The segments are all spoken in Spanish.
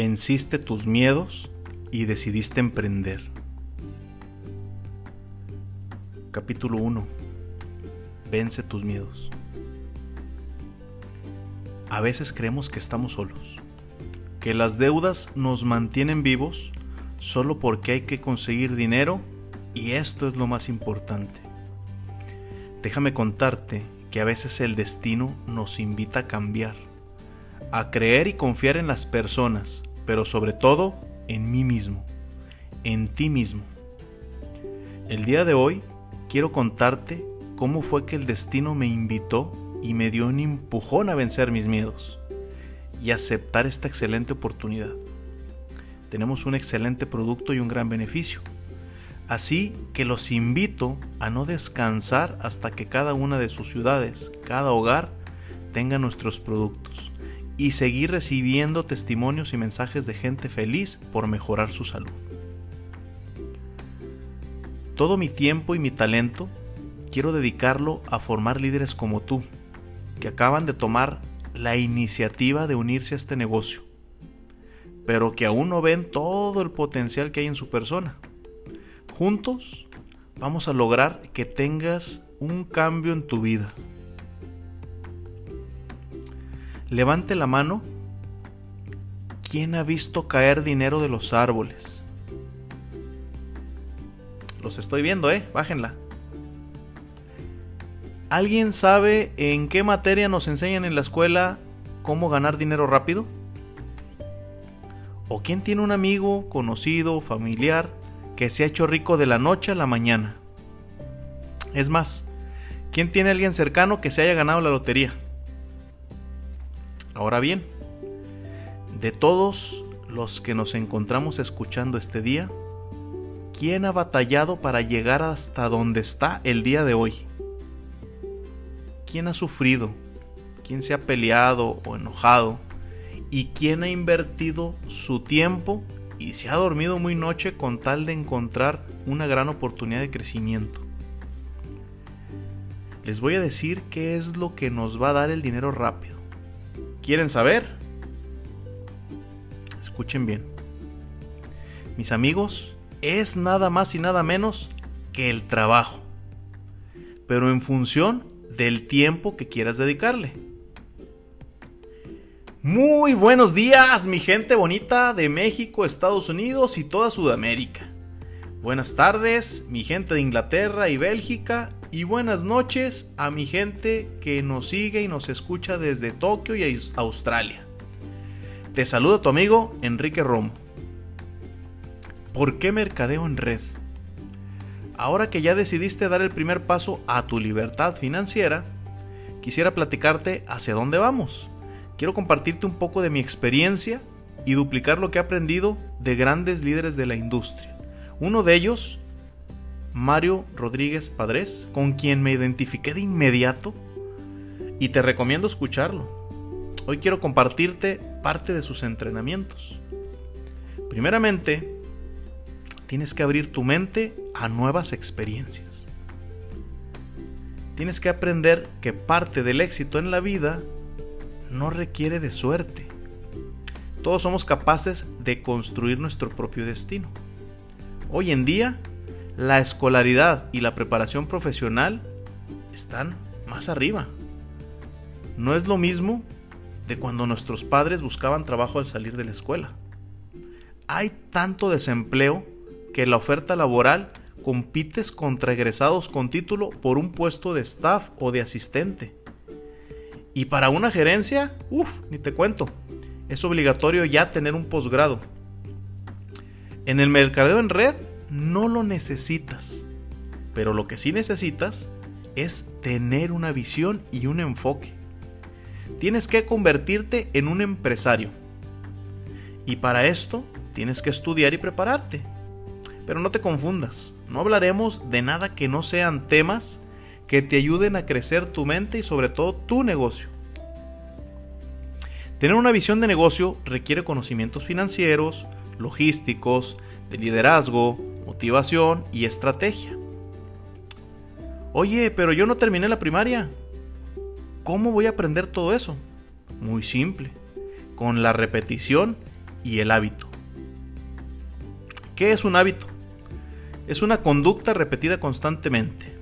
Venciste tus miedos y decidiste emprender. Capítulo 1. Vence tus miedos. A veces creemos que estamos solos, que las deudas nos mantienen vivos solo porque hay que conseguir dinero y esto es lo más importante. Déjame contarte que a veces el destino nos invita a cambiar, a creer y confiar en las personas, pero sobre todo en mí mismo, en ti mismo. El día de hoy quiero contarte cómo fue que el destino me invitó y me dio un empujón a vencer mis miedos y aceptar esta excelente oportunidad. Tenemos un excelente producto y un gran beneficio Así que los invito a no descansar hasta que cada una de sus ciudades, cada hogar, tenga nuestros productos y seguir recibiendo testimonios y mensajes de gente feliz por mejorar su salud. Todo mi tiempo y mi talento quiero dedicarlo a formar líderes como tú, que acaban de tomar la iniciativa de unirse a este negocio, pero que aún no ven todo el potencial que hay en su persona Juntos vamos a lograr que tengas un cambio en tu vida. Levante la mano. ¿Quién ha visto caer dinero de los árboles? Los estoy viendo, ¿eh? Bájenla. ¿Alguien sabe en qué materia nos enseñan en la escuela cómo ganar dinero rápido? ¿O quién tiene un amigo, conocido, familiar que se ha hecho rico de la noche a la mañana. Es más, ¿quién tiene a alguien cercano que se haya ganado la lotería? Ahora bien, de todos los que nos encontramos escuchando este día, ¿quién ha batallado para llegar hasta donde está el día de hoy? ¿Quién ha sufrido? ¿Quién se ha peleado o enojado? ¿Y quién ha invertido su tiempo y se ha dormido muy noche con tal de encontrar una gran oportunidad de crecimiento. Les voy a decir qué es lo que nos va a dar el dinero rápido. ¿Quieren saber? Escuchen bien. Mis amigos, es nada más y nada menos que el trabajo, pero en función del tiempo que quieras dedicarle. Muy buenos días, mi gente bonita de México, Estados Unidos y toda Sudamérica. Buenas tardes, mi gente de Inglaterra y Bélgica. Y buenas noches a mi gente que nos sigue y nos escucha desde Tokio y Australia. Te saluda tu amigo Enrique Romo. ¿Por qué mercadeo en red? Ahora que ya decidiste dar el primer paso a tu libertad financiera, quisiera platicarte hacia dónde vamos quiero compartirte un poco de mi experiencia y duplicar lo que he aprendido de grandes líderes de la industria. Uno de ellos, Mario Rodríguez Padres, con quien me identifiqué de inmediato y te recomiendo escucharlo. Hoy quiero compartirte parte de sus entrenamientos. Primeramente, tienes que abrir tu mente a nuevas experiencias. Tienes que aprender que parte del éxito en la vida no requiere de suerte. Todos somos capaces de construir nuestro propio destino. Hoy en día, la escolaridad y la preparación profesional están más arriba. No es lo mismo de cuando nuestros padres buscaban trabajo al salir de la escuela. Hay tanto desempleo que la oferta laboral compites contra egresados con título por un puesto de staff o de asistente. Y para una gerencia, uff, ni te cuento. Es obligatorio ya tener un posgrado. En el mercadeo en red no lo necesitas. Pero lo que sí necesitas es tener una visión y un enfoque. Tienes que convertirte en un empresario. Y para esto tienes que estudiar y prepararte. Pero no te confundas, no hablaremos de nada que no sean temas que te ayuden a crecer tu mente y sobre todo tu negocio. Tener una visión de negocio requiere conocimientos financieros, logísticos, de liderazgo, motivación y estrategia. Oye, pero yo no terminé la primaria. ¿Cómo voy a aprender todo eso? Muy simple, con la repetición y el hábito. ¿Qué es un hábito? Es una conducta repetida constantemente.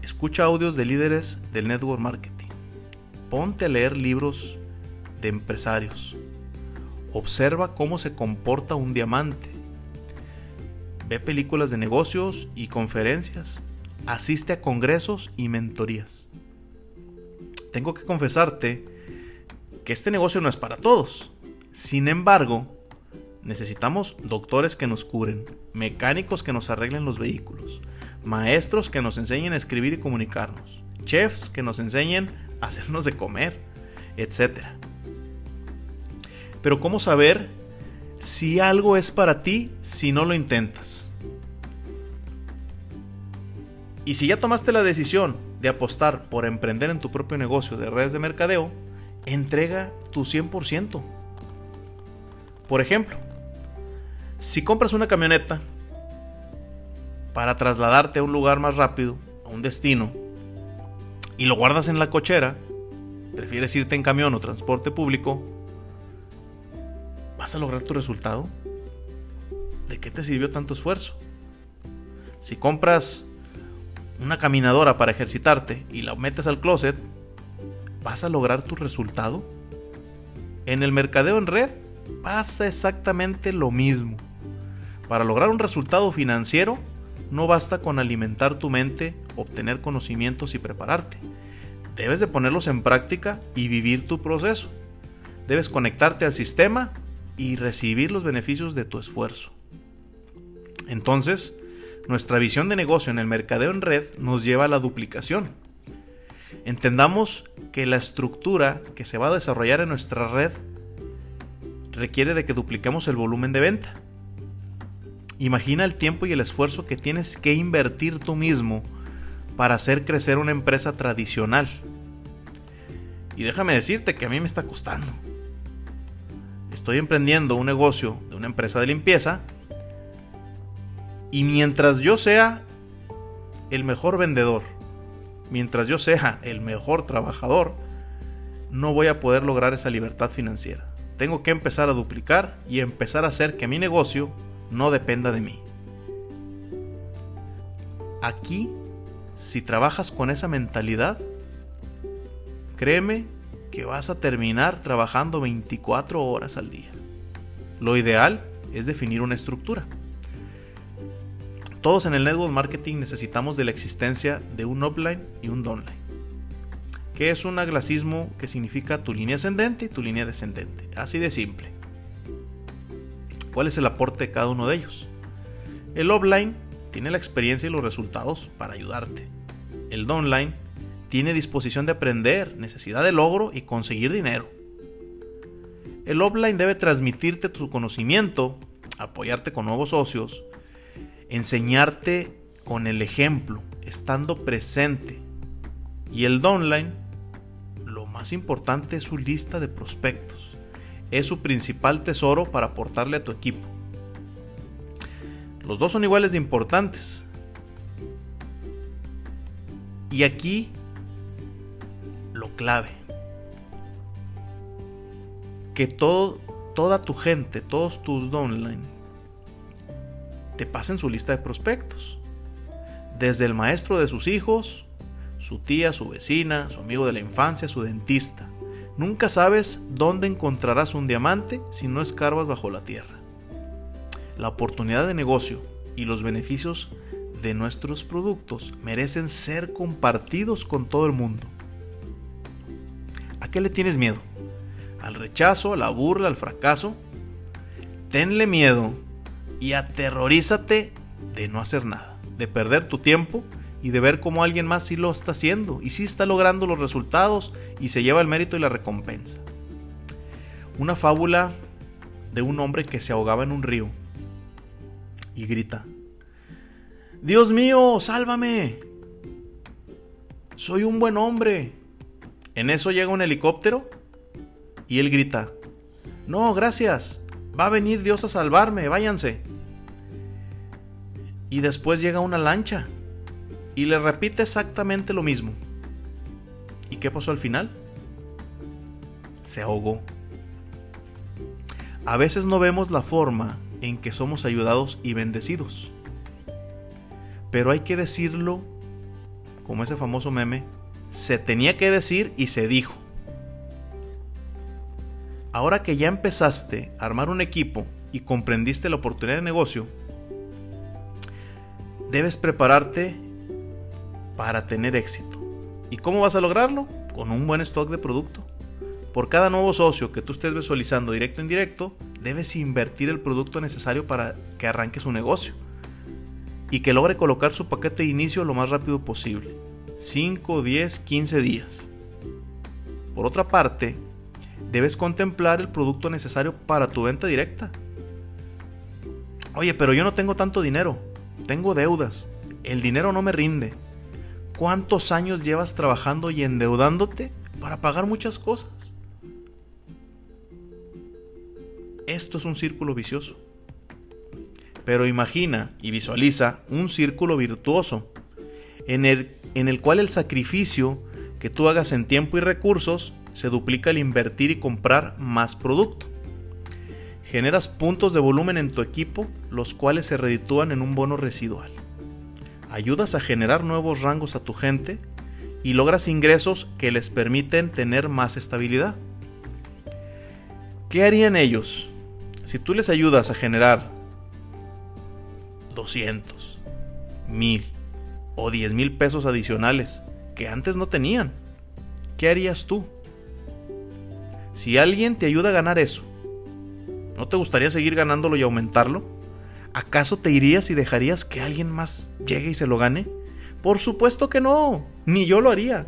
Escucha audios de líderes del network marketing. Ponte a leer libros de empresarios. Observa cómo se comporta un diamante. Ve películas de negocios y conferencias. Asiste a congresos y mentorías. Tengo que confesarte que este negocio no es para todos. Sin embargo, necesitamos doctores que nos curen, mecánicos que nos arreglen los vehículos, maestros que nos enseñen a escribir y comunicarnos, chefs que nos enseñen a hacernos de comer, etc. Pero ¿cómo saber si algo es para ti si no lo intentas? Y si ya tomaste la decisión de apostar por emprender en tu propio negocio de redes de mercadeo, entrega tu 100%. Por ejemplo, si compras una camioneta para trasladarte a un lugar más rápido, a un destino, y lo guardas en la cochera, prefieres irte en camión o transporte público, ¿vas a lograr tu resultado? ¿De qué te sirvió tanto esfuerzo? Si compras una caminadora para ejercitarte y la metes al closet, ¿vas a lograr tu resultado? En el mercadeo en red pasa exactamente lo mismo. Para lograr un resultado financiero, no basta con alimentar tu mente, obtener conocimientos y prepararte. Debes de ponerlos en práctica y vivir tu proceso. Debes conectarte al sistema y recibir los beneficios de tu esfuerzo. Entonces, nuestra visión de negocio en el mercadeo en red nos lleva a la duplicación Entendamos que la estructura que se va a desarrollar en nuestra red requiere de que dupliquemos el volumen de venta. Imagina el tiempo y el esfuerzo que tienes que invertir tú mismo para hacer crecer una empresa tradicional. Y déjame decirte que a mí me está costando. Estoy emprendiendo un negocio de una empresa de limpieza y mientras yo sea el mejor vendedor, mientras yo sea el mejor trabajador, no voy a poder lograr esa libertad financiera. Tengo que empezar a duplicar y empezar a hacer que mi negocio no dependa de mí. Aquí, si trabajas con esa mentalidad, créeme que vas a terminar trabajando 24 horas al día. Lo ideal es definir una estructura. Todos en el network marketing necesitamos de la existencia de un upline y un downline, que es un aglacismo que significa tu línea ascendente y tu línea descendente, así de simple. ¿Cuál es el aporte de cada uno de ellos? El upline tiene la experiencia y los resultados para ayudarte. El downline tiene disposición de aprender, necesidad de logro y conseguir dinero. El upline debe transmitirte tu conocimiento, apoyarte con nuevos socios, enseñarte con el ejemplo, estando presente. Y el downline, lo más importante es su lista de prospectos. Es su principal tesoro para aportarle a tu equipo. Los dos son iguales de importantes. Y aquí lo clave. Que toda tu gente, todos tus downline, te pasen su lista de prospectos. Desde el maestro de sus hijos, su tía, su vecina, su amigo de la infancia, su dentista. Nunca sabes dónde encontrarás un diamante si no escarbas bajo la tierra. La oportunidad de negocio y los beneficios de nuestros productos merecen ser compartidos con todo el mundo. ¿A qué le tienes miedo? ¿Al rechazo, a la burla, al fracaso? Tenle miedo y aterrorízate de no hacer nada, de perder tu tiempo y de ver cómo alguien más sí lo está haciendo y sí está logrando los resultados y se lleva el mérito y la recompensa. Una fábula de un hombre que se ahogaba en un río y grita, Dios mío, sálvame. Soy un buen hombre. En eso llega un helicóptero y él grita, No, gracias. Va a venir Dios a salvarme, váyanse y después llega una lancha y le repite exactamente lo mismo. ¿Y qué pasó al final? Se ahogó. a veces no vemos la forma en que somos ayudados y bendecidos. Pero hay que decirlo, como ese famoso meme, se tenía que decir y se dijo. Ahora que ya empezaste a armar un equipo y comprendiste la oportunidad de negocio, debes prepararte para tener éxito. ¿Y cómo vas a lograrlo? Con un buen stock de producto. Por cada nuevo socio que tú estés visualizando directo o indirecto, debes invertir el producto necesario para que arranque su negocio y que logre colocar su paquete de inicio lo más rápido posible. 5, 10, 15 días. Por otra parte, debes contemplar el producto necesario para tu venta directa. Oye, pero yo no tengo tanto dinero, tengo deudas, el dinero no me rinde. ¿Cuántos años llevas trabajando y endeudándote para pagar muchas cosas? Esto es un círculo vicioso. Pero imagina y visualiza un círculo virtuoso en el, en el cual el sacrificio que tú hagas en tiempo y recursos se duplica al invertir y comprar más producto. Generas puntos de volumen en tu equipo, los cuales se reditúan en un bono residual. Ayudas a generar nuevos rangos a tu gente y logras ingresos que les permiten tener más estabilidad. ¿Qué harían ellos si tú les ayudas a generar 200, 1000 o 10 mil pesos adicionales que antes no tenían, ¿qué harías tú? Si alguien te ayuda a ganar eso, ¿no te gustaría seguir ganándolo y aumentarlo? ¿Acaso te irías y dejarías que alguien más llegue y se lo gane? Por supuesto que no, ni yo lo haría.